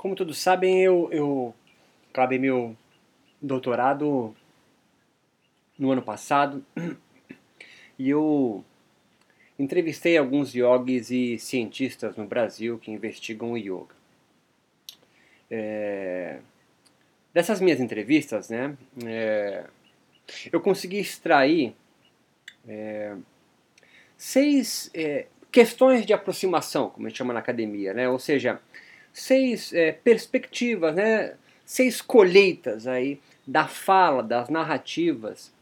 Como todos sabem, eu, eu acabei meu doutorado no ano passado e eu entrevistei alguns yogis e cientistas no Brasil que investigam o yoga. É, dessas minhas entrevistas, né, é, eu consegui extrair é, seis é, questões de aproximação, como a gente chama na academia, né, ou seja, seis é, perspectivas, né, seis colheitas aí da fala, das narrativas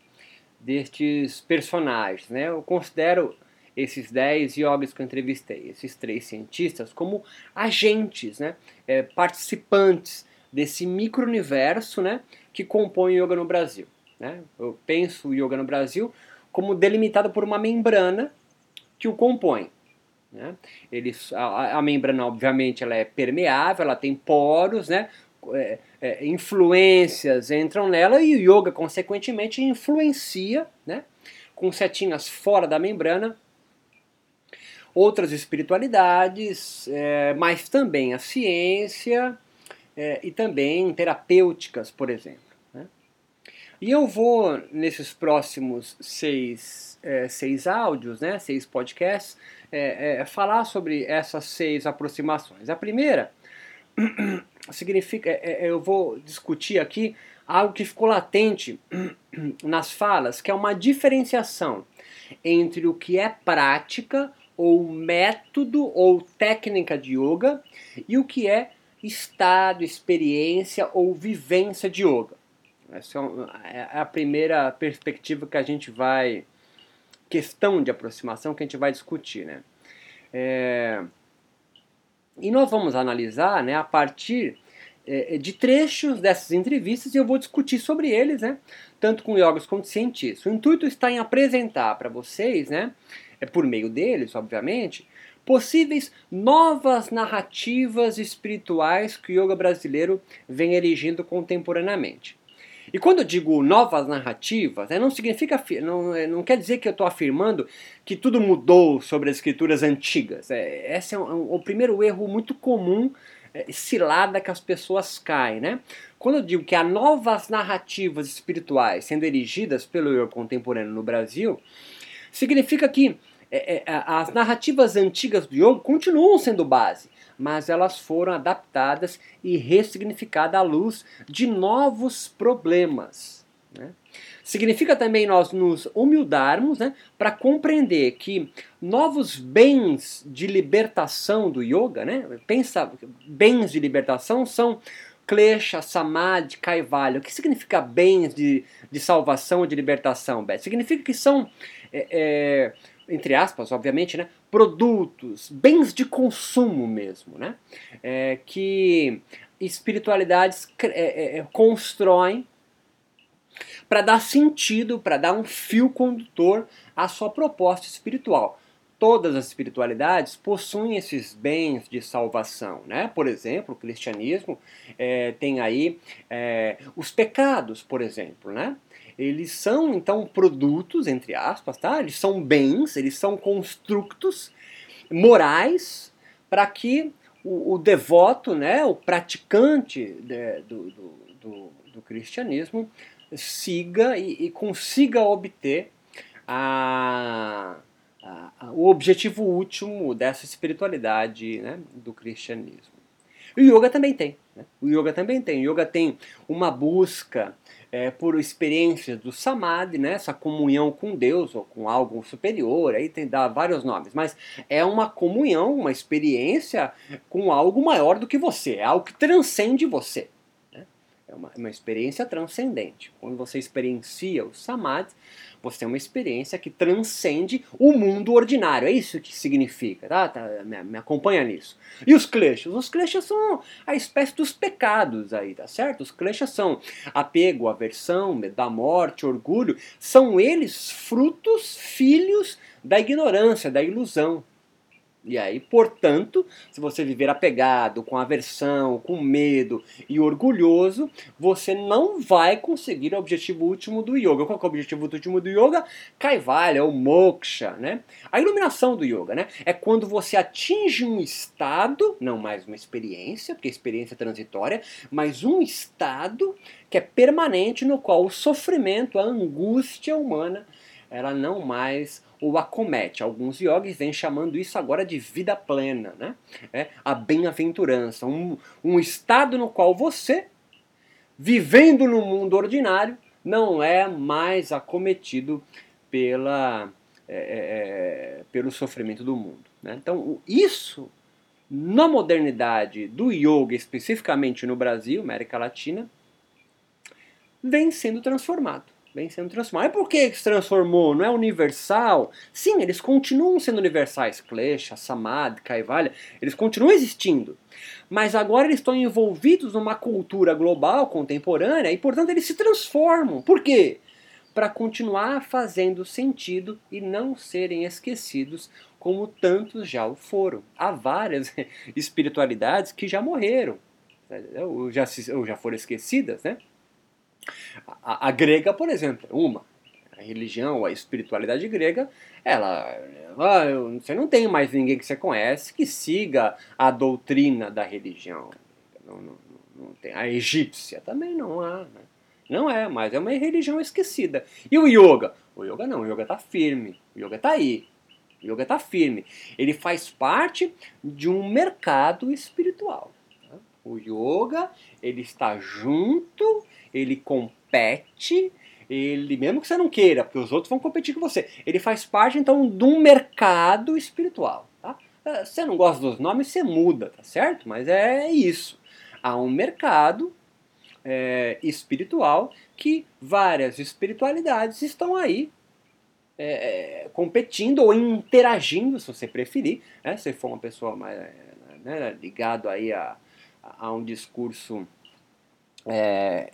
destes personagens. Né? Eu considero esses dez yogis que eu entrevistei, esses três cientistas, como agentes, né? É, participantes desse micro-universo né? que compõe o yoga no Brasil. Né? Eu penso o yoga no Brasil como delimitado por uma membrana que o compõe. Né? Eles, a, a, membrana, obviamente, ela é permeável, ela tem poros, né? É, é, influências entram nela e o yoga, consequentemente, influencia, né? com setinhas fora da membrana, outras espiritualidades, é, mas também a ciência é, e também terapêuticas, por exemplo. E eu vou, nesses próximos seis, é, seis áudios, né, seis podcasts, é, é, falar sobre essas seis aproximações. A primeira significa, é, é, eu vou discutir aqui algo que ficou latente nas falas, que é uma diferenciação entre o que é prática ou método ou técnica de yoga e o que é estado, experiência ou vivência de yoga. Essa é, é a primeira perspectiva que a gente vai questão de aproximação que a gente vai discutir, né? É, e nós vamos analisar, né, a partir é, de trechos dessas entrevistas e eu vou discutir sobre eles, né, tanto com yogis quanto cientistas. O intuito está em apresentar para vocês, né, é por meio deles, obviamente, possíveis novas narrativas espirituais que o yoga brasileiro vem erigindo contemporaneamente. E quando eu digo novas narrativas, né, não significa, não, é, não quer dizer que eu estou afirmando que tudo mudou sobre as escrituras antigas. É, esse é um, um, o primeiro erro muito comum, é, cilada que as pessoas caem, né? Quando eu digo que há novas narrativas espirituais sendo erigidas pelo eu contemporâneo no Brasil, significa que é, é, as narrativas antigas do yoga continuam sendo base, mas elas foram adaptadas e ressignificadas à luz de novos problemas. Né? Significa também nós nos humildarmos né, para compreender que novos bens de libertação do yoga, né, pensa, bens de libertação são klesha, samadhi, kaivalya. O que significa bens de, de salvação de libertação, Beth? Significa que são é, é, entre aspas, obviamente, né, produtos, bens de consumo mesmo, né, é, que espiritualidades é, é, é constroem para dar sentido, para dar um fio condutor à sua proposta espiritual. Todas as espiritualidades possuem esses bens de salvação, né? Por exemplo, o cristianismo é, tem aí é, os pecados, por exemplo, né? Eles são então produtos, entre aspas, tá? Eles são bens, eles são construtos morais para que o, o, devoto, né, o praticante de, do, do, do, do, cristianismo siga e, e consiga obter a, a, a, o objetivo último dessa espiritualidade né, do cristianismo. O yoga também tem. Né? O yoga também tem. O yoga tem uma busca é, por experiências do samadhi, né, essa comunhão com Deus ou com algo superior, aí tem dá vários nomes, mas é uma comunhão, uma experiência com algo maior do que você, é algo que transcende você. É uma, uma experiência transcendente. Quando você experiencia o samadhi, você tem uma experiência que transcende o mundo ordinário. É isso que significa, tá? tá me, me, acompanha nisso. E os kleshas? Os kleshas são a espécie dos pecados aí, tá certo? Os kleshas são apego, aversão, da morte, orgulho. São eles frutos, filhos da ignorância, da ilusão. E aí, portanto, se você viver apegado, com aversão, com medo e orgulhoso, você não vai conseguir o objetivo último do yoga. Qual é o objetivo último do yoga? Kaivalya, ou moksha, né? A iluminação do yoga, né? É quando você atinge um estado, não mais uma experiência, porque experiência é transitória, mas um estado que é permanente no qual o sofrimento, a angústia humana, ela não mais o acomete. Alguns yogis vêm chamando isso agora de vida plena, né? É a bem-aventurança, um, um estado no qual você, vivendo no mundo ordinário, não é mais acometido pela, é, é, é pelo sofrimento do mundo. Né? Então, isso, na modernidade do yoga, especificamente no Brasil, América Latina, vem sendo transformado vem sendo transformado. E por que se transformou? Não é universal? Sim, eles continuam sendo universais. Klesha, Samadhi, Kaivalya, eles continuam existindo. Mas agora eles estão envolvidos numa cultura global, contemporânea, e portanto eles se transformam. Por quê? Para continuar fazendo sentido e não serem esquecidos como tantos já o foram. Há várias espiritualidades que já morreram, ou já, ou já foram esquecidas, né? A, a grega, por exemplo, uma. A religião, a espiritualidade grega, ela, você não tem mais ninguém que você conhece que siga a doutrina da religião. Não, não, não tem. A egípcia também não há. Né? Não é, mas é uma religião esquecida. E o yoga? O yoga não, o yoga está firme. O yoga está aí. O yoga está firme. Ele faz parte de um mercado espiritual. Tá? O yoga, ele está junto ele compete, ele, mesmo que você não queira, porque os outros vão competir com você, ele faz parte então de um mercado espiritual. Tá? É, você não gosta dos nomes, você muda, tá certo? Mas é isso. Há um mercado é, espiritual que várias espiritualidades estão aí é competindo ou interagindo, se você preferir, né? se for uma pessoa mais né, ligado aí a, a um discurso é,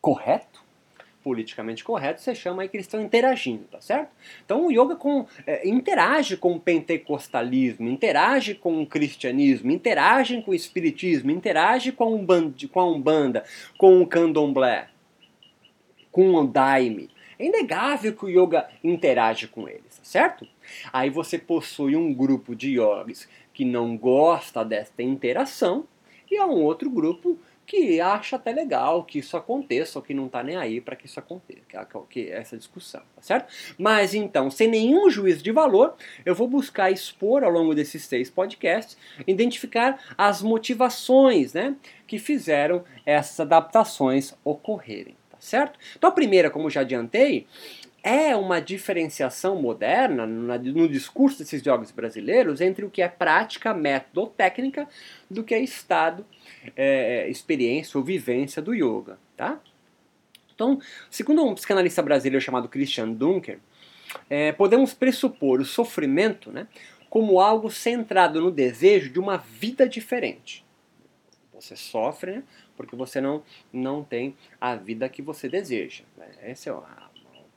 correto, politicamente correto, você chama aí que eles estão interagindo, tá certo? Então o yoga com, é, interage com o pentecostalismo, interage com o cristianismo, interage com o espiritismo, interage com, um band, com a umbanda, com o candomblé, com o daime. É inegável que o yoga interage com eles, tá certo? Aí você possui um grupo de yogis que não gosta desta interação e há um outro grupo que acha até legal que isso aconteça, ou que não está nem aí para que isso aconteça, que, essa discussão, tá certo? Mas então, sem nenhum juízo de valor, eu vou buscar expor ao longo desses seis podcasts, identificar as motivações, né, que fizeram essas adaptações ocorrerem, tá certo? Então a primeira, como já adiantei, é uma diferenciação moderna no discurso desses jogos brasileiros entre o que é prática, método ou técnica do que é estado, é, experiência ou vivência do yoga. Tá? Então, segundo um psicanalista brasileiro chamado Christian Dunker, é, podemos pressupor o sofrimento né, como algo centrado no desejo de uma vida diferente. Você sofre né, porque você não, não tem a vida que você deseja. Esse é o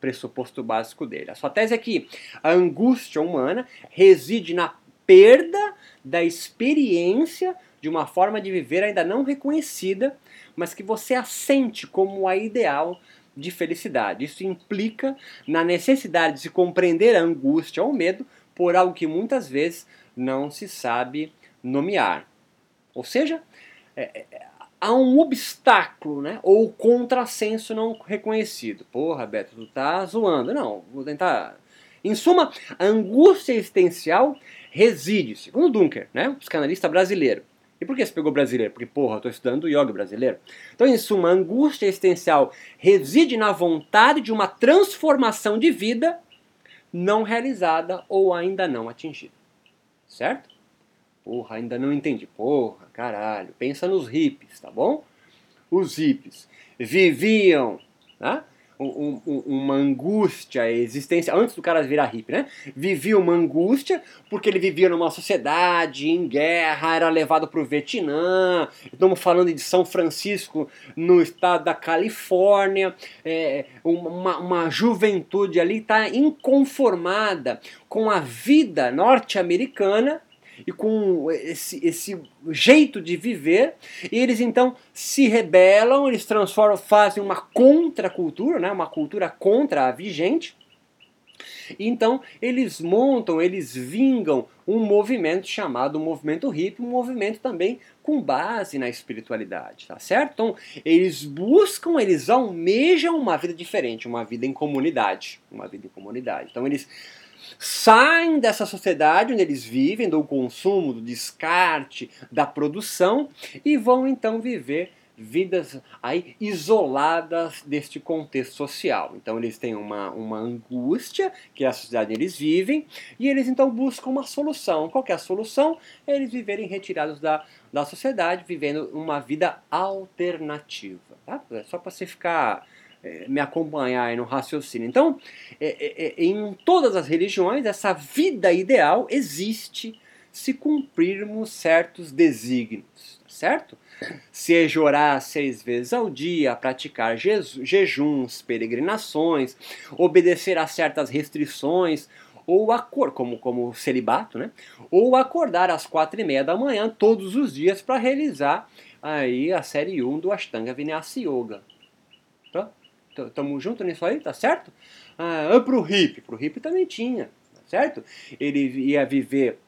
pressuposto básico dele. A sua tese é que a angústia humana reside na perda da experiência de uma forma de viver ainda não reconhecida, mas que você assente como a ideal de felicidade. Isso implica na necessidade de se compreender a angústia ou medo por algo que muitas vezes não se sabe nomear. Ou seja, é, é há um obstáculo, né? Ou contrassenso não reconhecido. Porra, Beto, tu tá zoando. Não, vou tentar. Em suma, a angústia existencial reside, segundo Dunker, né? Psicanalista brasileiro. E por que você pegou brasileiro? Porque, porra, eu tô estudando yoga brasileiro. Então, em suma, a angústia existencial reside na vontade de uma transformação de vida não realizada ou ainda não atingida. Certo? Porra, ainda não entendi. Porra, caralho. Pensa nos hippies, tá bom? Os hippies viviam né? um, um, uma angústia existência antes do cara virar hippie, né? Vivia uma angústia porque ele vivia numa sociedade em guerra, era levado para o Vietnã. Estamos falando de São Francisco, no estado da Califórnia. É, uma, uma juventude ali está inconformada com a vida norte-americana e com esse, esse jeito de viver, e eles então se rebelam, eles transformam, fazem uma contracultura, né, uma cultura contra a vigente, então eles montam, eles vingam um movimento chamado movimento hippie, um movimento também com base na espiritualidade, tá certo? Então eles buscam, eles almejam uma vida diferente, uma vida em comunidade, uma vida em comunidade. Então eles saem dessa sociedade onde eles vivem, do consumo, do descarte, da produção e vão então viver vidas aí isoladas deste contexto social. Então eles têm uma, uma angústia, que é a sociedade eles vivem, e eles então buscam uma solução. Qual é a solução? Eles viverem retirados da, da sociedade, vivendo uma vida alternativa. Tá? É só para você ficar é, me acompanhar aí no raciocínio. Então, é, é, é, em todas as religiões, essa vida ideal existe se cumprirmos certos desígnios, certo? Seja orar seis vezes ao dia, praticar jejuns, peregrinações, obedecer a certas restrições, ou acor como como celibato, né? Ou acordar às quatro e meia da manhã todos os dias para realizar aí a série 1 do Ashtanga Vinyasa Yoga. Tá? Tamo junto nisso aí, tá certo? Ah, pro hippie, pro hippie também tinha, tá certo? Ele ia viver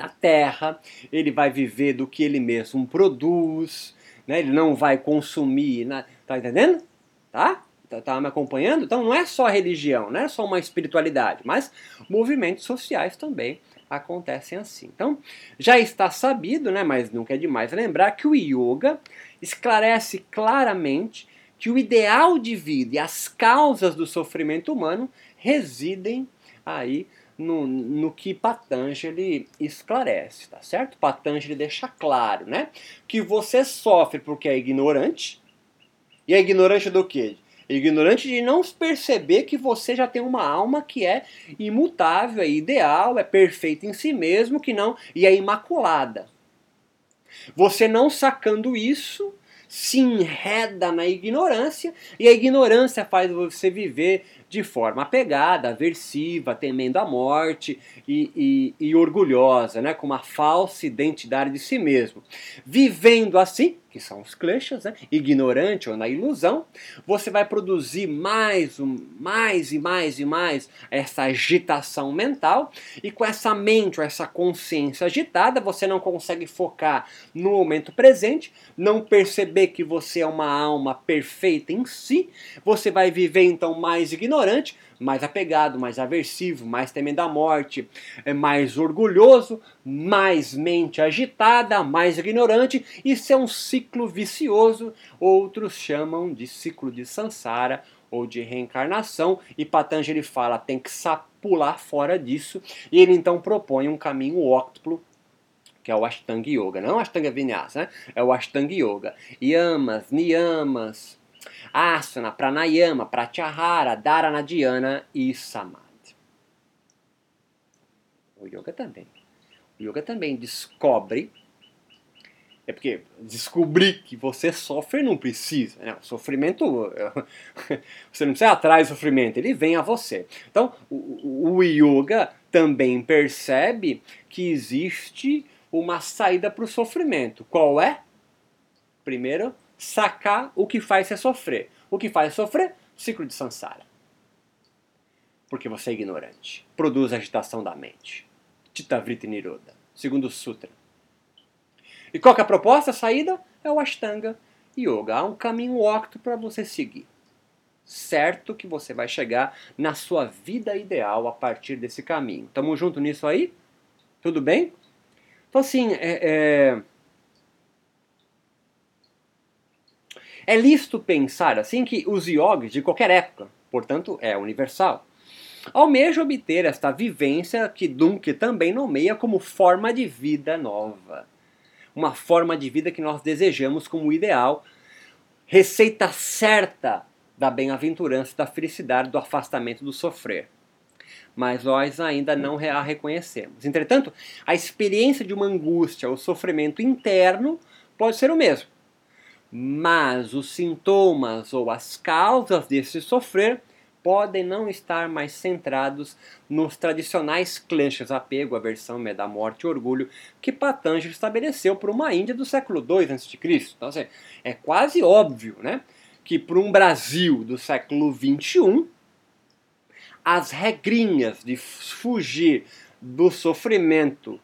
da terra, ele vai viver do que ele mesmo produz, né? ele não vai consumir, né? tá entendendo? Tá? Tá, tá me acompanhando? Então não é só religião, não é só uma espiritualidade, mas movimentos sociais também acontecem assim. Então, já está sabido, né, mas nunca é demais lembrar que o yoga esclarece claramente que o ideal de vida e as causas do sofrimento humano residem aí no, no que Patanjali esclarece, tá certo? Patanjali deixa claro, né? Que você sofre porque é ignorante. E é ignorante do quê? Ignorante de não perceber que você já tem uma alma que é imutável, é ideal, é perfeita em si mesmo, que não e é imaculada. Você não sacando isso, se enreda na ignorância e a ignorância faz você viver de forma apegada, aversiva, temendo a morte e, e, e orgulhosa, né? com uma falsa identidade de si mesmo. Vivendo assim, que são os kleshas, né? ignorante ou na ilusão, você vai produzir mais, mais e mais e mais essa agitação mental, e com essa mente, ou essa consciência agitada, você não consegue focar no momento presente, não perceber que você é uma alma perfeita em si, você vai viver então mais ignorante, mais apegado, mais aversivo, mais temendo a morte, é mais orgulhoso, mais mente agitada, mais ignorante. Isso é um ciclo vicioso, outros chamam de ciclo de Sansara ou de reencarnação, e Patanjali fala tem que pular fora disso, e ele então propõe um caminho óctuplo que é o Ashtanga Yoga, não o Ashtanga Vinyasa, né? é o Ashtanga Yoga. Yamas, Niyamas, asana, pranayama, pratyahara, dharana dhyana e samadhi. O yoga também. O yoga também descobre é porque descobrir que você sofre não precisa. Né? O sofrimento. Você não precisa atrás do sofrimento, ele vem a você. Então, o, o yoga também percebe que existe uma saída para o sofrimento. Qual é? Primeiro, sacar o que faz você sofrer. O que faz sofrer? Ciclo de Sansara. Porque você é ignorante. Produz agitação da mente. Titavrita Niroda. Segundo Sutra. E qual é a proposta? A saída é o Ashtanga Yoga. Há um caminho octo para você seguir. Certo que você vai chegar na sua vida ideal a partir desse caminho. Tamo junto nisso aí? Tudo bem? Então assim, é, é É lícito pensar assim que os yogis de qualquer época, portanto é universal, almejam obter esta vivência que Dunque também nomeia como forma de vida nova. Uma forma de vida que nós desejamos como ideal, receita certa da bem-aventurança, da felicidade, do afastamento do sofrer. Mas nós ainda não a reconhecemos. Entretanto, a experiência de uma angústia ou sofrimento interno pode ser o mesmo mas os sintomas ou as causas desse sofrer podem não estar mais centrados nos tradicionais kleshas apego, aversão, medo morte e orgulho que Patanjali estabeleceu para uma Índia do século II a.C. Então, assim, é quase óbvio né, que para um Brasil do século XXI, as regrinhas de fugir do sofrimento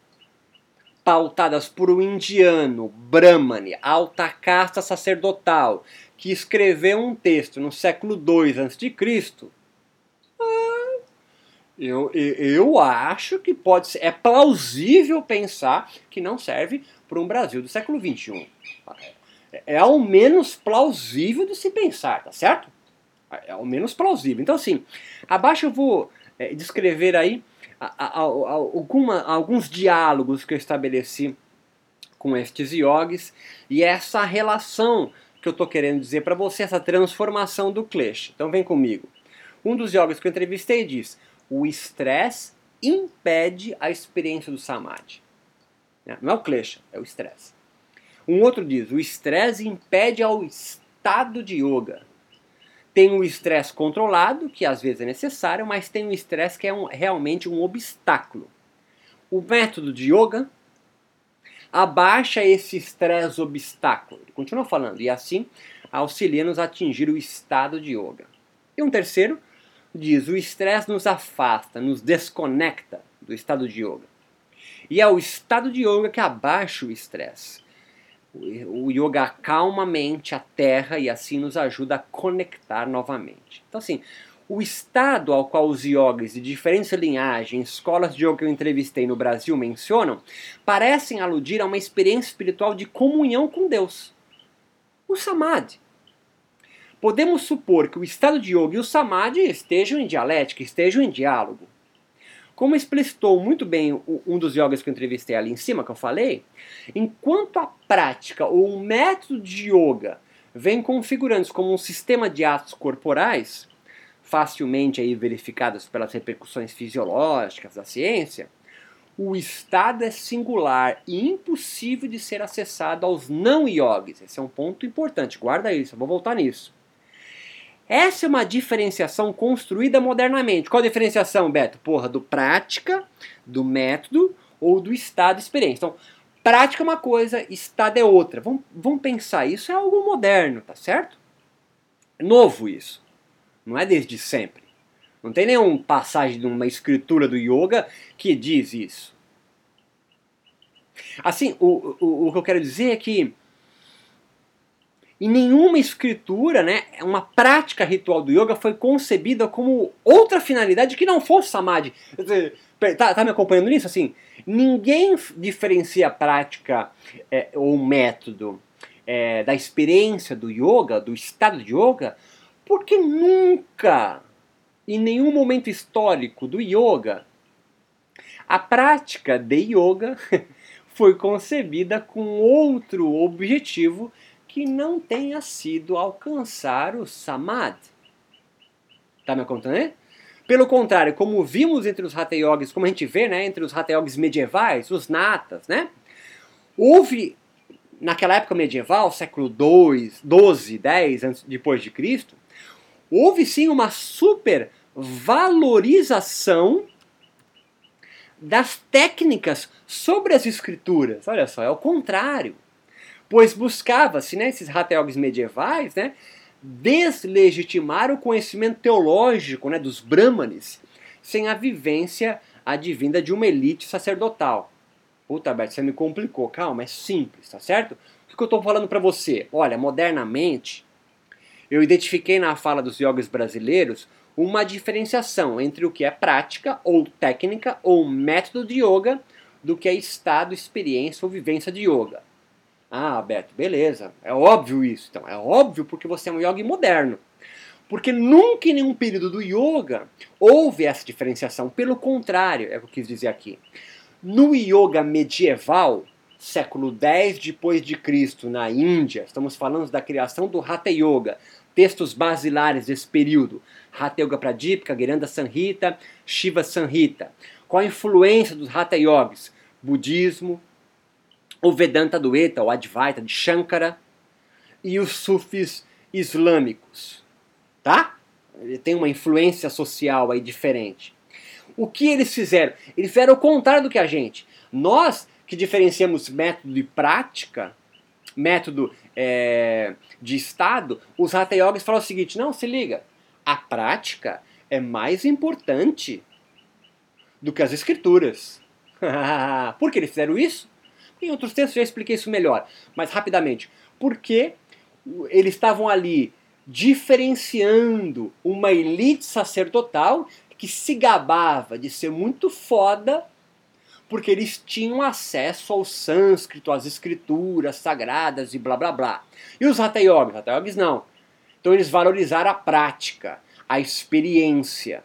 pautadas por um indiano, Brahmani, alta casta sacerdotal, que escreveu um texto no século II a.C., ah, eu, eu acho que pode ser, é plausível pensar que não serve para um Brasil do século XXI. É, é ao menos plausível de se pensar, tá certo? É ao menos plausível. Então, assim, abaixo eu vou é, descrever aí a, a, alguma, alguns diálogos que eu estabeleci com estes yogis e essa relação que eu estou querendo dizer para você, essa transformação do klesha. Então vem comigo. Um dos yogis que eu entrevistei diz: o estresse impede a experiência do samadhi. É, não é o klesha, é o estresse. Um outro diz: o estresse impede ao estado de yoga. Tem o estresse controlado, que às vezes é necessário, mas tem o estresse que é um, realmente um obstáculo. O método de yoga abaixa esse estresse obstáculo. Ele continua falando, e assim auxilia-nos a atingir o estado de yoga. E um terceiro diz: o estresse nos afasta, nos desconecta do estado de yoga. E é o estado de yoga que abaixa o estresse. O yoga acalma a mente, a terra e assim nos ajuda a conectar novamente. Então, assim, o estado ao qual os yogis de diferentes linhagens, escolas de yoga que eu entrevistei no Brasil mencionam, parecem aludir a uma experiência espiritual de comunhão com Deus. O samadhi. Podemos supor que o estado de yoga e o samadhi estejam em dialética, estejam em diálogo. Como explicitou muito bem um dos yogas que eu entrevistei ali em cima, que eu falei, enquanto a prática ou o método de yoga vem configurando como um sistema de atos corporais, facilmente aí verificadas pelas repercussões fisiológicas da ciência, o estado é singular e impossível de ser acessado aos não yogis. Esse é um ponto importante, guarda isso, eu vou voltar nisso. Essa é uma diferenciação construída modernamente. Qual a diferenciação, Beto? Porra, do prática, do método ou do estado de experiência. Então, prática é uma coisa, estado é outra. Vamos, vamos pensar, isso é algo moderno, tá certo? É novo isso. Não é desde sempre. Não tem nenhuma passagem de uma escritura do yoga que diz isso. Assim, o, o, o que eu quero dizer é que em nenhuma escritura, né, uma prática ritual do yoga foi concebida como outra finalidade que não fosse samadhi. Tá, tá me acompanhando nisso? Assim, ninguém diferencia a prática é, ou método é, da experiência do yoga, do estado de yoga, porque nunca, em nenhum momento histórico do yoga, a prática de yoga foi concebida com outro objetivo que não tenha sido alcançar o samadhi. Tá me acompanhando? Pelo contrário, como vimos entre os hatha yogis, como a gente vê, né, entre os hatha yogis medievais, os natas, né, houve naquela época medieval, século 2, 12, 10 antes depois de Cristo, houve sim uma super valorização das técnicas sobre as escrituras. Olha só, é o contrário. Pois buscava-se, né, esses rateogs medievais, né, deslegitimar o conhecimento teológico né, dos brahmanes sem a vivência advinda de uma elite sacerdotal. Puta, Beto, você me complicou. Calma, é simples, tá certo? O que eu estou falando para você? Olha, modernamente, eu identifiquei na fala dos yogis brasileiros uma diferenciação entre o que é prática ou técnica ou método de yoga do que é estado, experiência ou vivência de yoga. Ah, Beto, beleza. É óbvio isso. Então, é óbvio porque você é um yogi moderno. Porque nunca em nenhum período do yoga houve essa diferenciação. Pelo contrário, é o que eu quis dizer aqui. No yoga medieval, século X depois de Cristo, na Índia, estamos falando da criação do Hatha Yoga, textos basilares desse período. Hatha Yoga Pradipika, Giranda Sanhita, Shiva Sanhita. Qual a influência dos Hatha Yogis? Budismo, o Vedanta do Eta, o Advaita de Shankara e os Sufis islâmicos. Tá? ele tem uma influência social aí diferente. O que eles fizeram? Eles fizeram o contrário do que a gente. Nós que diferenciamos método e prática, método é, de Estado, os Hatha Yogis falam o seguinte: não, se liga, a prática é mais importante do que as escrituras. Por que eles fizeram isso? Em outros textos já expliquei isso melhor, mas rapidamente. Porque eles estavam ali diferenciando uma elite sacerdotal que se gabava de ser muito foda porque eles tinham acesso ao sânscrito, às escrituras sagradas e blá blá blá. E os Hatha Yogis? Hatha Yogis não. Então eles valorizaram a prática, a experiência.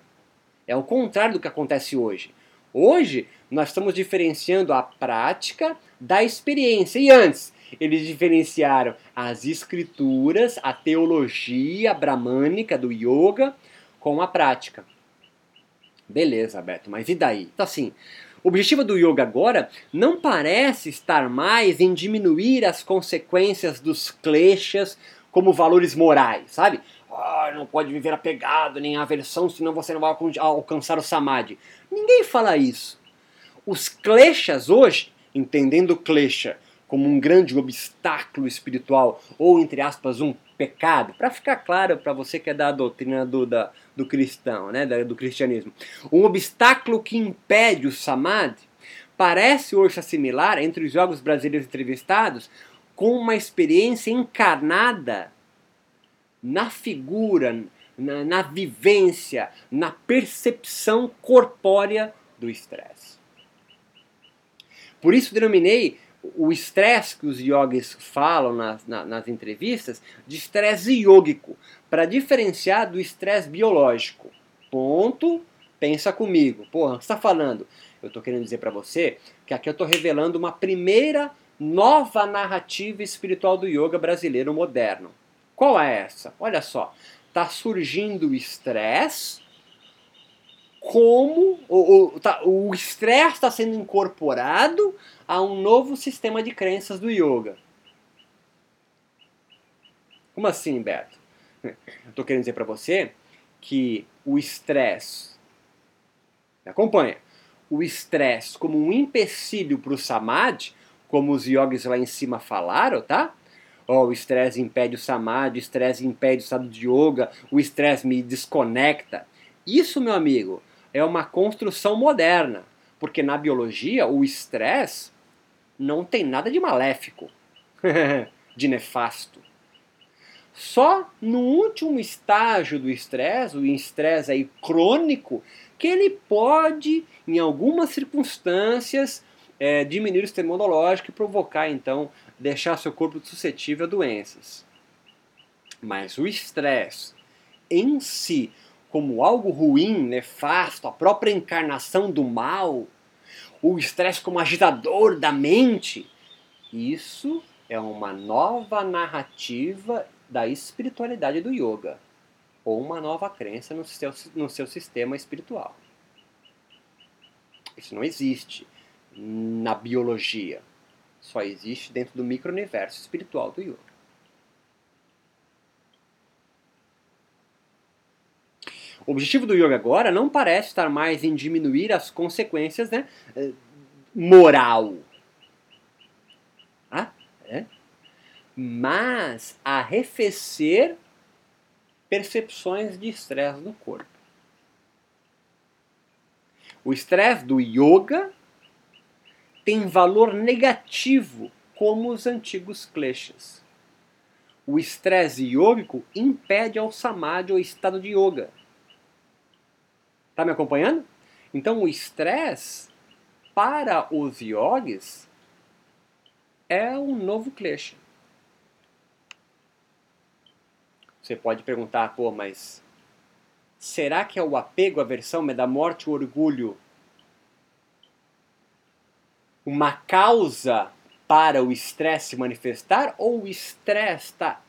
É o contrário do que acontece hoje. Hoje nós estamos diferenciando a prática da experiência. E antes, eles diferenciaram as escrituras, a teologia bramânica do yoga com a prática. Beleza, Beto, mas e daí? Então assim, o objetivo do yoga agora não parece estar mais em diminuir as consequências dos kleshas como valores morais, sabe? Oh, não pode viver apegado nem aversão, senão você não vai alcançar o samadhi. Ninguém fala isso. Os kleshas hoje, entendendo klesha como um grande obstáculo espiritual, ou entre aspas, um pecado, para ficar claro para você que é da doutrina do, da, do cristão, né, do cristianismo. Um obstáculo que impede o samadhi parece hoje assimilar entre os jogos brasileiros entrevistados com uma experiência encarnada na figura, na, na vivência, na percepção corpórea do estresse. Por isso denominei o estresse que os yogis falam nas, nas entrevistas de estresse yógico, para diferenciar do estresse biológico. Ponto. Pensa comigo. Porra, o que está falando? Eu estou querendo dizer para você que aqui eu estou revelando uma primeira nova narrativa espiritual do yoga brasileiro moderno. Qual é essa? Olha só. Está surgindo o estresse como o, tá, o estresse está sendo incorporado a um novo sistema de crenças do yoga. Como assim, Beto? Estou querendo dizer para você que o estresse, acompanha, o estresse como um empecilho para o samadhi, como os yogis lá em cima falaram, tá? Oh, o estresse impede o samadhi, o estresse impede o estado de yoga, o estresse me desconecta. Isso, meu amigo, é uma construção moderna, porque na biologia o estresse não tem nada de maléfico, de nefasto. Só no último estágio do estresse, o estresse aí crônico, que ele pode, em algumas circunstâncias, é, diminuir o sistema imunológico e provocar, então, deixar seu corpo suscetível a doenças. Mas o estresse em si, como algo ruim, nefasto, a própria encarnação do mal, o estresse como agitador da mente, isso é uma nova narrativa da espiritualidade do yoga, ou uma nova crença no seu, no seu sistema espiritual. Isso não existe na biologia, só existe dentro do micro-universo espiritual do yoga. O objetivo do yoga agora não parece estar mais em diminuir as consequências né, eh, moral. Ah, é? Mas arrefecer percepções de estresse no corpo. O estresse do yoga tem valor negativo, como os antigos kleshas. O estresse yógico impede ao samadhi, o estado de yoga. Está me acompanhando? Então o estresse para os yogis é um novo klesha. Você pode perguntar, pô, mas será que é o apego, a aversão, é da morte, o orgulho uma causa para o estresse se manifestar ou o estresse tá,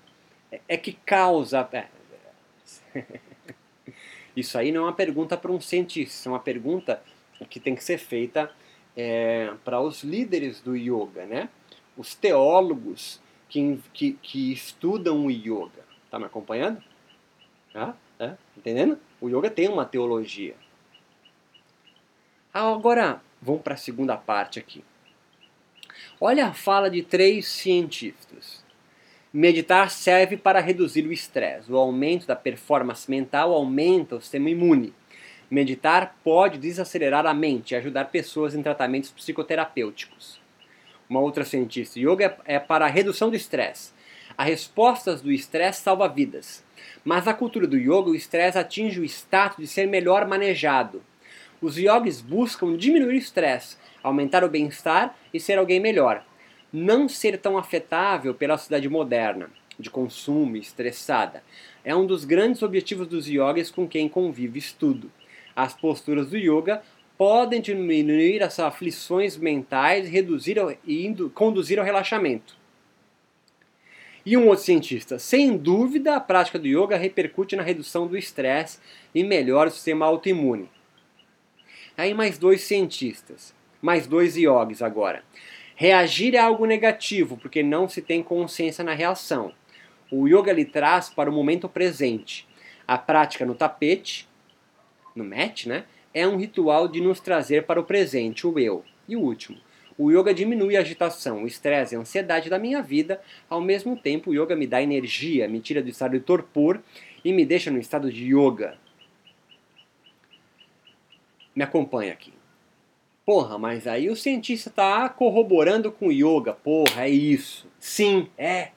é que causa. É, Isso aí não é uma pergunta para um cientista, é uma pergunta que tem que ser feita é, para os líderes do yoga, né? os teólogos que, que, que estudam o yoga. Está me acompanhando? Tá? Né? Entendendo? O yoga tem uma teologia. Agora, vamos para a segunda parte aqui. Olha a fala de três cientistas. Meditar serve para reduzir o estresse. O aumento da performance mental aumenta o sistema imune. Meditar pode desacelerar a mente e ajudar pessoas em tratamentos psicoterapêuticos. Uma outra cientista, yoga é para a redução do estresse. As respostas do estresse salva vidas. Mas na cultura do yoga, o estresse atinge o status de ser melhor manejado. Os yogis buscam diminuir o estresse, aumentar o bem-estar e ser alguém melhor. Não ser tão afetável pela sociedade moderna, de consumo, estressada. É um dos grandes objetivos dos yogis com quem convive estudo. As posturas do yoga podem diminuir as aflições mentais reduzir e conduzir ao relaxamento. E um outro cientista, sem dúvida, a prática do yoga repercute na redução do estresse e melhora o sistema autoimune. Aí mais dois cientistas, mais dois yogis agora. Reagir é algo negativo, porque não se tem consciência na reação. O yoga lhe traz para o momento presente. A prática no tapete, no mat, né, é um ritual de nos trazer para o presente, o eu. E o último, o yoga diminui a agitação, o estresse e a ansiedade da minha vida. Ao mesmo tempo, o yoga me dá energia, me tira do estado de torpor e me deixa no estado de yoga. Me acompanha aqui. Porra, mas aí o cientista está corroborando com yoga. Porra, é isso. Sim, é.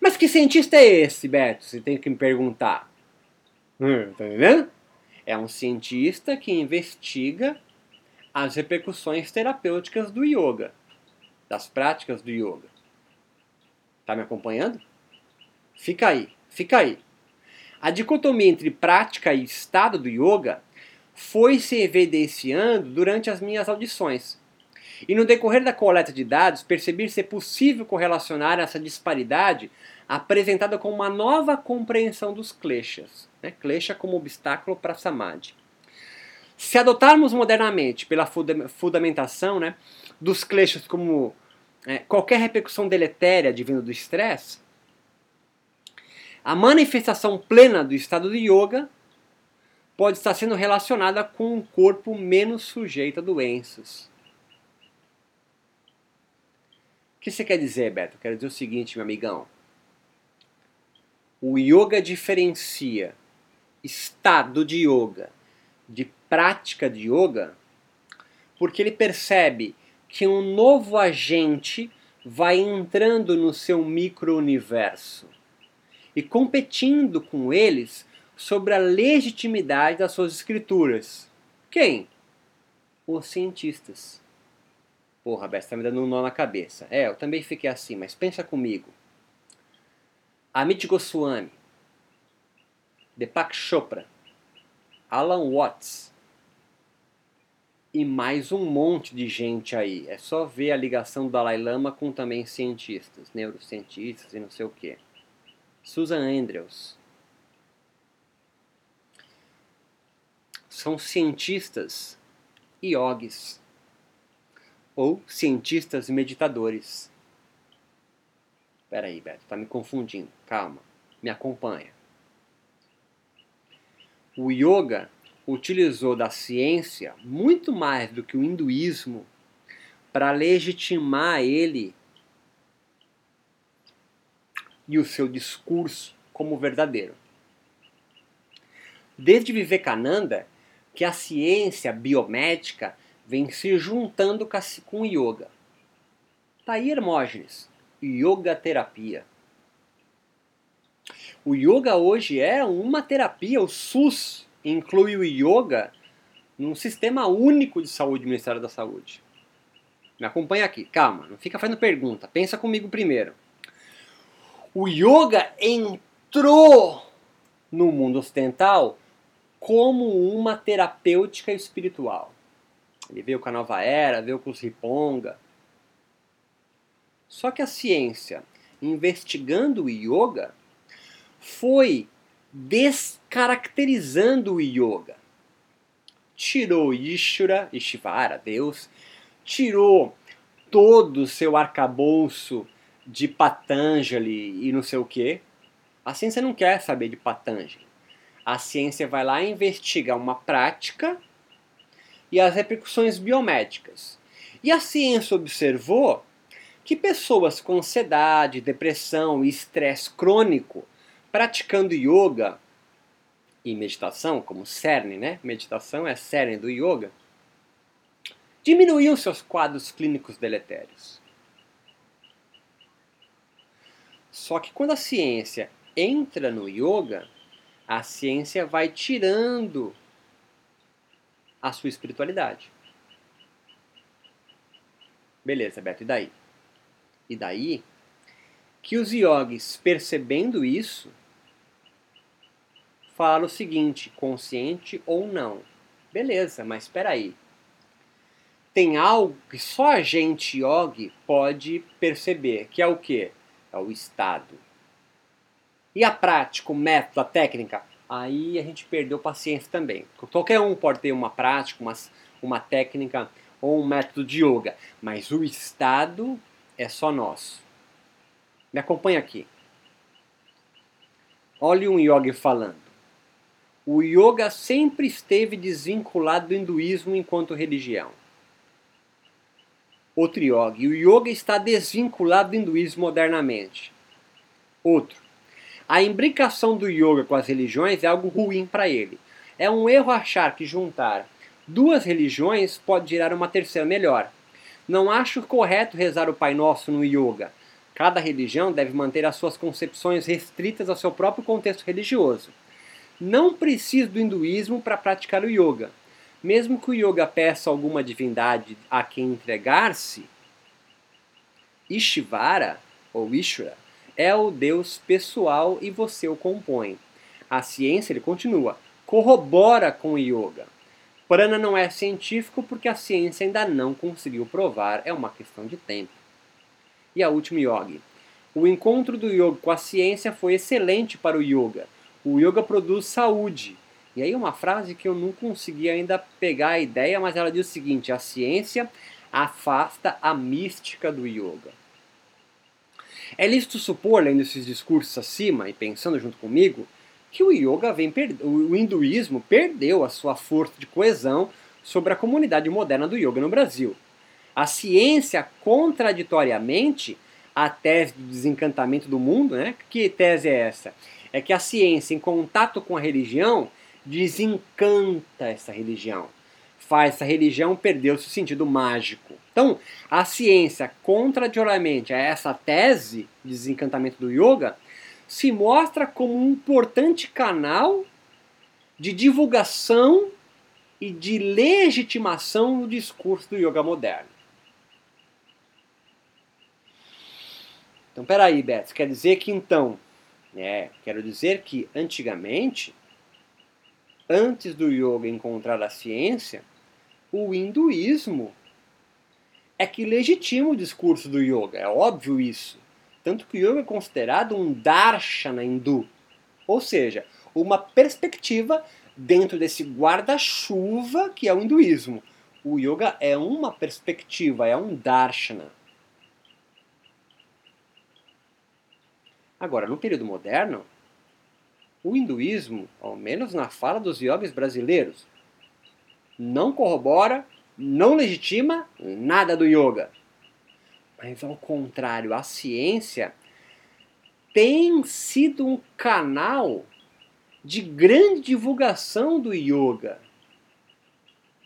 Mas que cientista é esse, Beto? Você tem que me perguntar. Hum, tá entendendo? É um cientista que investiga as repercussões terapêuticas do yoga, das práticas do yoga. Tá me acompanhando? Fica aí, fica aí. A dicotomia entre prática e estado do yoga foi se evidenciando durante as minhas audições. E no decorrer da coleta de dados, percebi ser possível correlacionar essa disparidade apresentada com uma nova compreensão dos kleshas. Né? Klesha como obstáculo para samadhi. Se adotarmos modernamente pela fundamentação né, dos kleshas como é, qualquer repercussão deletéria advinda do estresse, a manifestação plena do estado de yoga pode estar sendo relacionada com um corpo menos sujeito a doenças. O que você quer dizer, Beto? Quero dizer o seguinte, meu amigão. O yoga diferencia estado de yoga de prática de yoga porque ele percebe que um novo agente vai entrando no seu micro-universo e competindo com eles sobre a legitimidade das suas escrituras. Quem? Os cientistas. Porra, Bessa, tá me dando um nó na cabeça. É, eu também fiquei assim, mas pensa comigo. Amit Goswami, Deepak Chopra, Alan Watts e mais um monte de gente aí. É só ver a ligação do Dalai Lama com também cientistas, neurocientistas e não sei o que. Susan Andrews. São cientistas yogis ou cientistas meditadores. Espera aí, Beto, tá me confundindo. Calma, me acompanha. O yoga utilizou da ciência muito mais do que o hinduísmo para legitimar ele e o seu discurso como verdadeiro. Desde Vivekananda, que a ciência biomédica vem se juntando com o yoga. Tá aí Hermógenes, yoga terapia. O yoga hoje é uma terapia, o SUS inclui o yoga num sistema único de saúde do Ministério da Saúde. Me acompanha aqui, calma, não fica fazendo pergunta, pensa comigo primeiro. O yoga entrou no mundo ocidental como uma terapêutica espiritual. Ele veio com a nova era, veio com os Riponga. Só que a ciência, investigando o yoga, foi descaracterizando o yoga. Tirou Ishvara, Ishvara, Deus, tirou todo o seu arcabouço de Patanjali e não sei o que. A ciência não quer saber de Patanjali. A ciência vai lá investigar uma prática e as repercussões biomédicas. E a ciência observou que pessoas com ansiedade, depressão e estresse crônico praticando yoga e meditação, como cerne, né? Meditação é cerne do yoga, diminuiu seus quadros clínicos deletérios. Só que quando a ciência entra no yoga, a ciência vai tirando a sua espiritualidade. Beleza, Beto, e daí? E daí que os yogis, percebendo isso, falam o seguinte, consciente ou não. Beleza, mas espera aí. Tem algo que só a gente yogi pode perceber, que é o quê? É o estado. E a prática, o método, a técnica? Aí a gente perdeu paciência também. Qualquer um pode ter uma prática, uma, uma técnica ou um método de yoga, mas o estado é só nosso. Me acompanha aqui. Olhe um yogi falando. O yoga sempre esteve desvinculado do hinduísmo enquanto religião. Outro yogi. O yoga está desvinculado do hinduísmo modernamente. Outro. A imbricação do yoga com as religiões é algo ruim para ele. É um erro achar que juntar duas religiões pode gerar uma terceira melhor. Não acho correto rezar o Pai Nosso no yoga. Cada religião deve manter as suas concepções restritas ao seu próprio contexto religioso. Não preciso do hinduísmo para praticar o yoga. Mesmo que o yoga peça alguma divindade a quem entregar-se, Ishvara ou Ishvara é o Deus pessoal e você o compõe. A ciência, ele continua, corrobora com o yoga. Prana não é científico porque a ciência ainda não conseguiu provar, é uma questão de tempo e a última yoga. O encontro do yoga com a ciência foi excelente para o yoga. O yoga produz saúde. E aí uma frase que eu não consegui ainda pegar a ideia, mas ela diz o seguinte: a ciência afasta a mística do yoga. É lícito supor, lendo esses discursos acima e pensando junto comigo, que o yoga vem o hinduísmo perdeu a sua força de coesão sobre a comunidade moderna do yoga no Brasil. A ciência, contraditoriamente, a tese do desencantamento do mundo, né? Que tese é essa? É que a ciência, em contato com a religião, desencanta essa religião. Faz essa religião perder o seu sentido mágico. Então, a ciência, contraditoriamente a essa tese de desencantamento do yoga, se mostra como um importante canal de divulgação e de legitimação do discurso do yoga moderno. Então, peraí, Beto, quer dizer que então, é, quero dizer que antigamente, antes do yoga encontrar a ciência, o hinduísmo é que legitima o discurso do yoga, é óbvio isso. Tanto que o yoga é considerado um darshana hindu, ou seja, uma perspectiva dentro desse guarda-chuva que é o hinduísmo. O yoga é uma perspectiva, é um darshana. Agora, no período moderno, o hinduísmo, ao menos na fala dos yogis brasileiros, não corrobora, não legitima nada do yoga. Mas ao contrário, a ciência tem sido um canal de grande divulgação do yoga.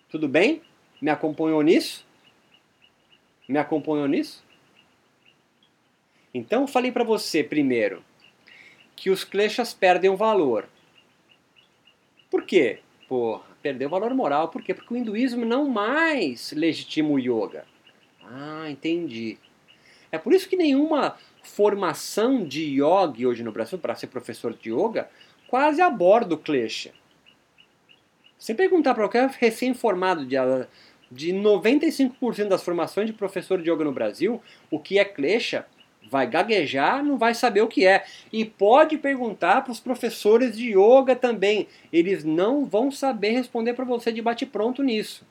Tudo bem? Me acompanhou nisso? Me acompanhou nisso? Então, falei para você primeiro que os kleshas perdem o valor. Por quê? Porra, perdeu o valor moral. Por quê? Porque o hinduísmo não mais legitima o yoga. Ah, entendi. É por isso que nenhuma formação de yoga hoje no Brasil, para ser professor de yoga, quase aborda o klesha. Se perguntar para qualquer recém-formado de, de 95% das formações de professor de yoga no Brasil, o que é klesha, vai gaguejar, não vai saber o que é. E pode perguntar para os professores de yoga também. Eles não vão saber responder para você de bate-pronto nisso.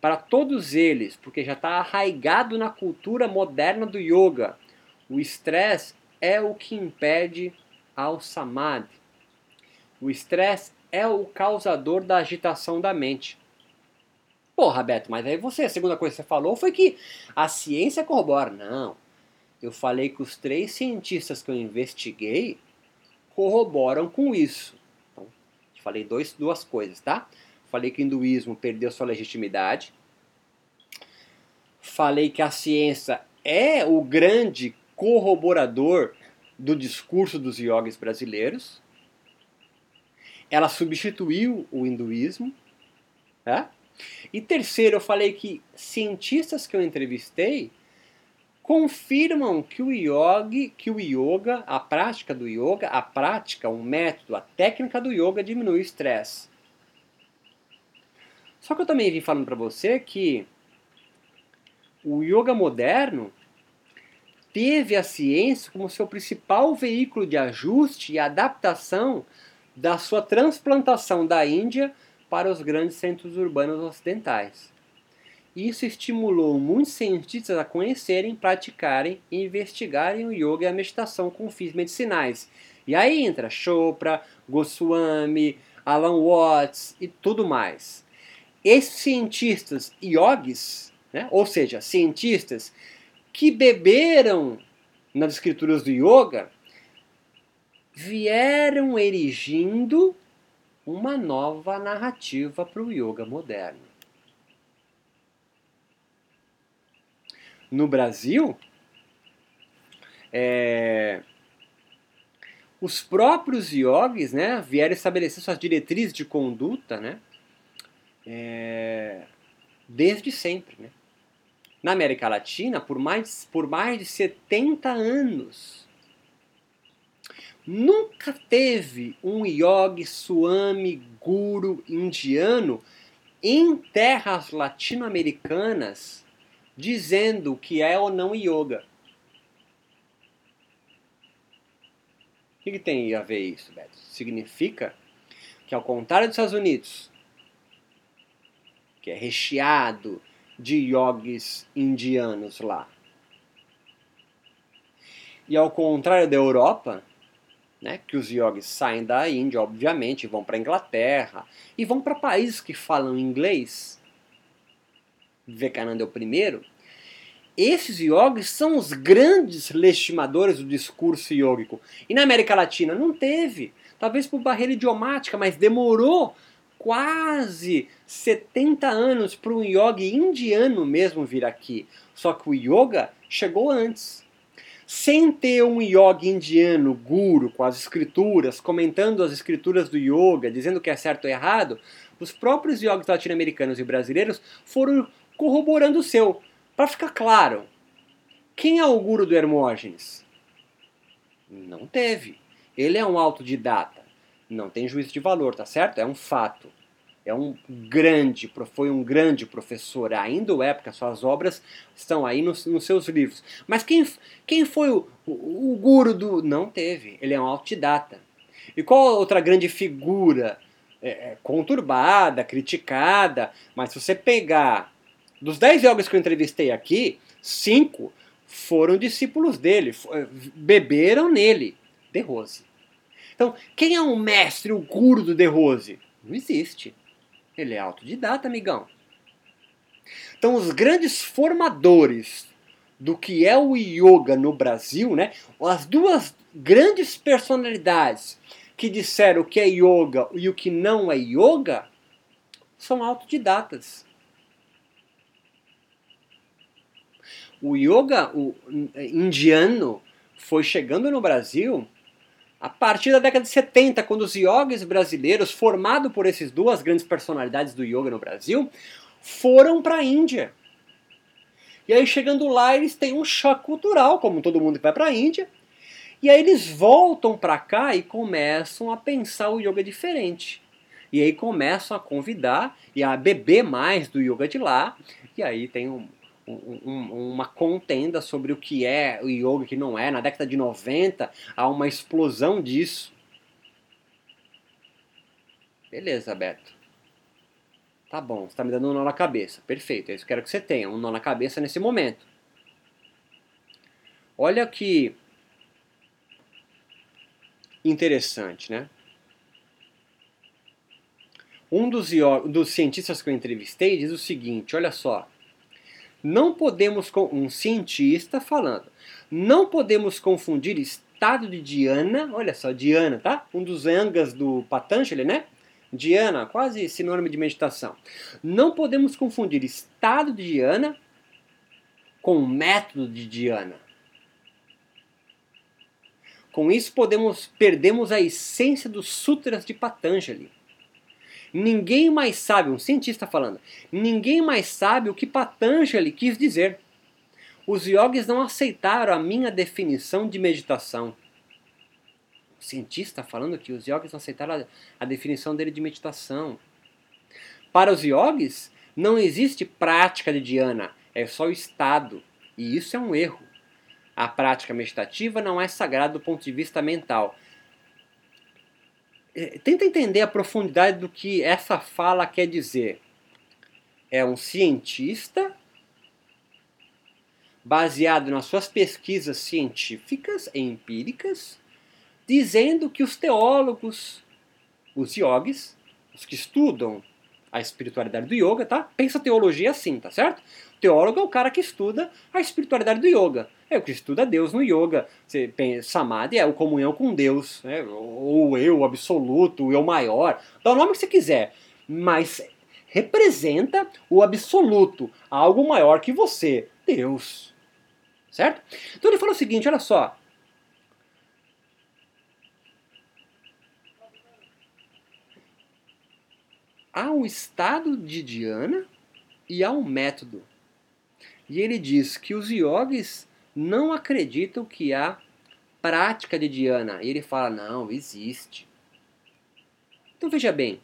Para todos eles, porque já está arraigado na cultura moderna do yoga, o estresse é o que impede al-Samad. O estresse é o causador da agitação da mente. Porra, Beto, mas aí você, a segunda coisa que você falou foi que a ciência corrobora. Não. Eu falei que os três cientistas que eu investiguei corroboram com isso. Então, falei dois, duas coisas, tá? Falei que o hinduísmo perdeu sua legitimidade. Falei que a ciência é o grande corroborador do discurso dos yogis brasileiros. Ela substituiu o hinduísmo. Tá? E terceiro, eu falei que cientistas que eu entrevistei confirmam que o yoga, que o yoga, a prática do yoga, a prática, o método, a técnica do yoga diminui o estresse. Só que eu também vim falando para você que o yoga moderno teve a ciência como seu principal veículo de ajuste e adaptação da sua transplantação da Índia para os grandes centros urbanos ocidentais. Isso estimulou muitos cientistas a conhecerem, praticarem e investigarem o yoga e a meditação com fins medicinais. E aí entra Chopra, Goswami, Alan Watts e tudo mais. Esses cientistas yogis, né, ou seja, cientistas que beberam nas escrituras do yoga, vieram erigindo uma nova narrativa para o yoga moderno. No Brasil, é, os próprios yogis né, vieram estabelecer suas diretrizes de conduta né, é, desde sempre. Né? Na América Latina, por mais, por mais de 70 anos, nunca teve um yogi swami guru indiano em terras latino-americanas dizendo que é ou não yoga. O que, que tem a ver isso, Beto? Significa que ao contrário dos Estados Unidos, que é recheado de yogis indianos lá, e ao contrário da Europa, né, que os yogis saem da Índia, obviamente, vão para a Inglaterra e vão para países que falam inglês. Vivekananda é o primeiro. Esses yogis são os grandes legitimadores do discurso yógico. E na América Latina não teve. Talvez por barreira idiomática, mas demorou quase 70 anos para um yogi indiano mesmo vir aqui. Só que o yoga chegou antes sem ter um yoga indiano, guru, com as escrituras, comentando as escrituras do yoga, dizendo que é certo ou errado, os próprios yogis latino-americanos e brasileiros foram corroborando o seu. Para ficar claro, quem é o guru do Hermógenes? Não teve. Ele é um autodidata. Não tem juízo de valor, tá certo? É um fato é um grande, foi um grande professor, ainda é, porque suas obras estão aí nos, nos seus livros. Mas quem, quem foi o, o, o, guru do. Não teve, ele é um autodidata. E qual outra grande figura é, é, conturbada, criticada, mas se você pegar dos dez yogas que eu entrevistei aqui, cinco foram discípulos dele, é, beberam nele, De Rose. Então, quem é o mestre, o guru do De Rose? Não existe. Ele é autodidata, amigão. Então, os grandes formadores do que é o yoga no Brasil, né? As duas grandes personalidades que disseram o que é yoga e o que não é yoga são autodidatas. O yoga o indiano foi chegando no Brasil a partir da década de 70, quando os yogis brasileiros, formados por essas duas grandes personalidades do yoga no Brasil, foram para a Índia. E aí chegando lá, eles têm um choque cultural, como todo mundo que vai para a Índia. E aí eles voltam para cá e começam a pensar o yoga diferente. E aí começam a convidar e a beber mais do yoga de lá. E aí tem um, um, uma contenda sobre o que é o yoga e o que não é. Na década de 90 há uma explosão disso. Beleza, Beto. Tá bom, você está me dando um nó na cabeça. Perfeito, é isso que eu quero que você tenha, um nó na cabeça nesse momento. Olha que interessante, né? Um dos, dos cientistas que eu entrevistei diz o seguinte: olha só, não podemos um cientista falando, não podemos confundir estado de Diana, olha só, Diana, tá? Um dos angas do Patanjali, né? Diana, quase sinônimo de meditação. Não podemos confundir estado de Diana com método de Diana. Com isso podemos perdemos a essência dos sutras de Patanjali. Ninguém mais sabe, um cientista falando, ninguém mais sabe o que Patanjali quis dizer. Os yogis não aceitaram a minha definição de meditação. O cientista falando que os yogis não aceitaram a, definição dele de meditação. Para os yogis, não existe prática de dhyana, é só o estado. E isso é um erro. A prática meditativa não é sagrada do ponto de vista mental. É, tenta entender a profundidade do que essa fala quer dizer. É um cientista baseado nas suas pesquisas científicas e empíricas, dizendo que os teólogos, os yogis, os que estudam a espiritualidade do yoga, tá? Pensa teologia assim, tá certo? O teólogo é o cara que estuda a espiritualidade do yoga. É o que estuda Deus no yoga. Você pensa, samadhi é o comunhão com Deus, né? ou eu absoluto, o eu maior. Dá o nome que você quiser. Mas representa o absoluto, algo maior que você, Deus. Certo? Então ele fala o seguinte, olha só. Há um estado de Dhyana e há um método. E ele diz que os yogis não acreditam que há prática de Dhyana. E ele fala, não, existe. Então veja bem,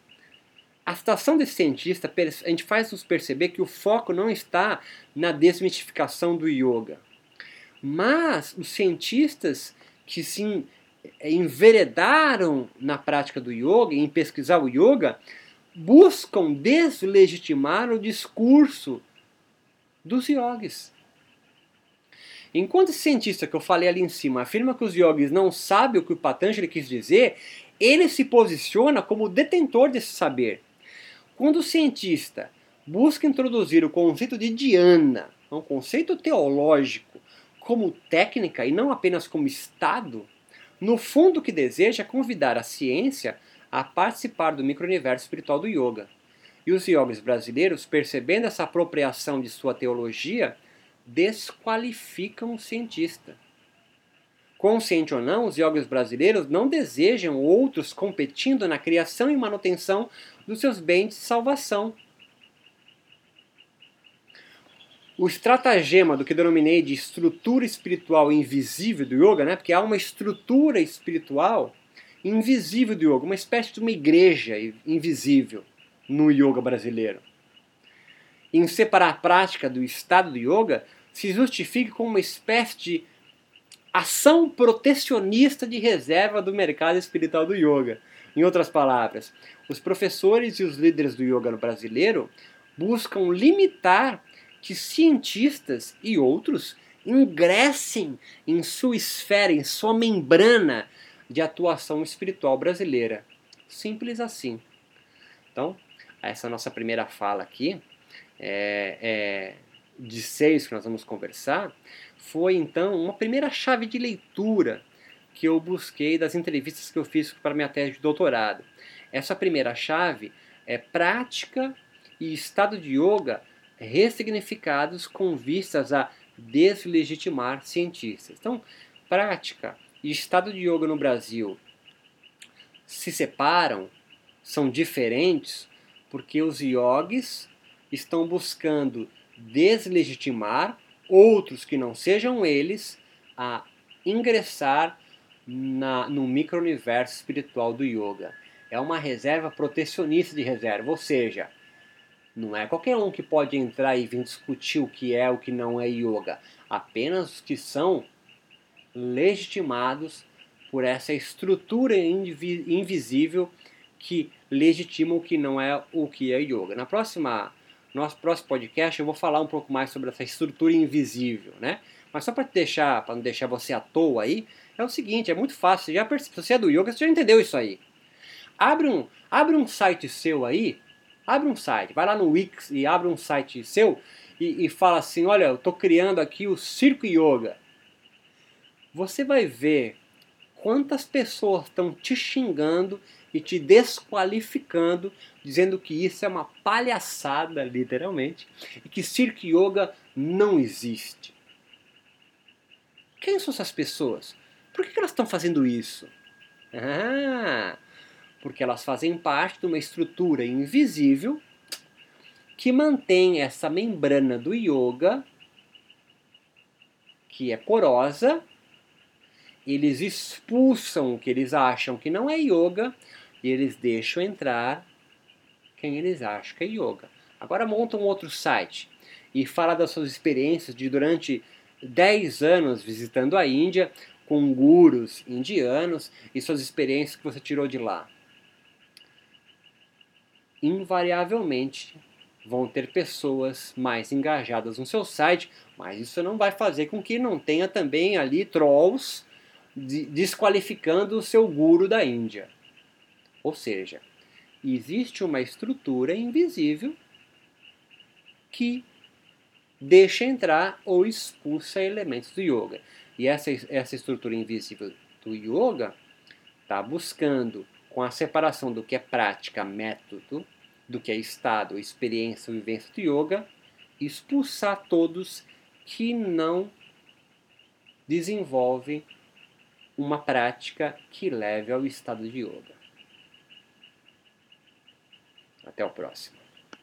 a citação desse cientista, a gente faz nos perceber que o foco não está na desmistificação do yoga. Mas os cientistas que se enveredaram na prática do yoga, em pesquisar o yoga, buscam deslegitimar o discurso dos yogis. Enquanto esse cientista que eu falei ali em cima afirma que os yogis não sabem o que o Patanjali quis dizer, ele se posiciona como detentor desse saber. Quando o cientista busca introduzir o conceito de dhyana, um conceito teológico, como técnica e não apenas como estado, no fundo o que deseja é convidar a ciência a participar do micro-universo espiritual do yoga. E os yogis brasileiros, percebendo essa apropriação de sua teologia, desqualificam o cientista. Consciente ou não, os yogis brasileiros não desejam outros competindo na criação e manutenção dos seus bens de salvação. O estratagema do que denominei de estrutura espiritual invisível do yoga, né? porque há uma estrutura espiritual invisível do yoga, uma espécie de uma igreja invisível no yoga brasileiro em separar a prática do estado do yoga se justifique como uma espécie de ação protecionista de reserva do mercado espiritual do yoga. Em outras palavras, os professores e os líderes do yoga no brasileiro buscam limitar que cientistas e outros ingressem em sua esfera, em sua membrana de atuação espiritual brasileira. Simples assim. Então, essa é nossa primeira fala aqui é, é, de seis que nós vamos conversar, foi então uma primeira chave de leitura que eu busquei das entrevistas que eu fiz para minha tese de doutorado. Essa primeira chave é prática e estado de yoga ressignificados com vistas a deslegitimar cientistas. Então, prática e estado de yoga no Brasil se separam, são diferentes, porque os yogis estão buscando deslegitimar outros que não sejam eles a ingressar na, no micro-universo espiritual do yoga. É uma reserva protecionista de reserva, ou seja, não é qualquer um que pode entrar e vir discutir o que é o que não é yoga. Apenas os que são legitimados por essa estrutura invisível que legitima o que não é o que é yoga. Na próxima nosso próximo podcast eu vou falar um pouco mais sobre essa estrutura invisível, né? Mas só para deixar, para não deixar você à toa aí, é o seguinte, é muito fácil. Você já percebe, você é do yoga, você já entendeu isso aí. Abre um, abre um site seu aí, abre um site, vai lá no Wix e abre um site seu e, e fala assim, olha, eu estou criando aqui o Circo Yoga. Você vai ver quantas pessoas estão te xingando e te desqualificando, dizendo que isso é uma palhaçada, literalmente, e que Circo Yoga não existe. Quem são essas pessoas? Por que elas estão fazendo isso? Ah, porque elas fazem parte de uma estrutura invisível que mantém essa membrana do yoga, que é porosa, eles expulsam o que eles acham que não é yoga e eles deixam entrar quem eles acham que é yoga. Agora monta um outro site e fala das suas experiências de durante 10 anos visitando a Índia com gurus indianos e suas experiências que você tirou de lá invariavelmente vão ter pessoas mais engajadas no seu site, mas isso não vai fazer com que não tenha também ali trolls desqualificando o seu guru da Índia. Ou seja, existe uma estrutura invisível que deixa entrar ou expulsa elementos do yoga. E essa, essa estrutura invisível do yoga está buscando, com a separação do que é prática, método, do que é estado, experiência, vivência do yoga, expulsar todos que não desenvolvem uma prática que leve ao estado de yoga. Até o próximo.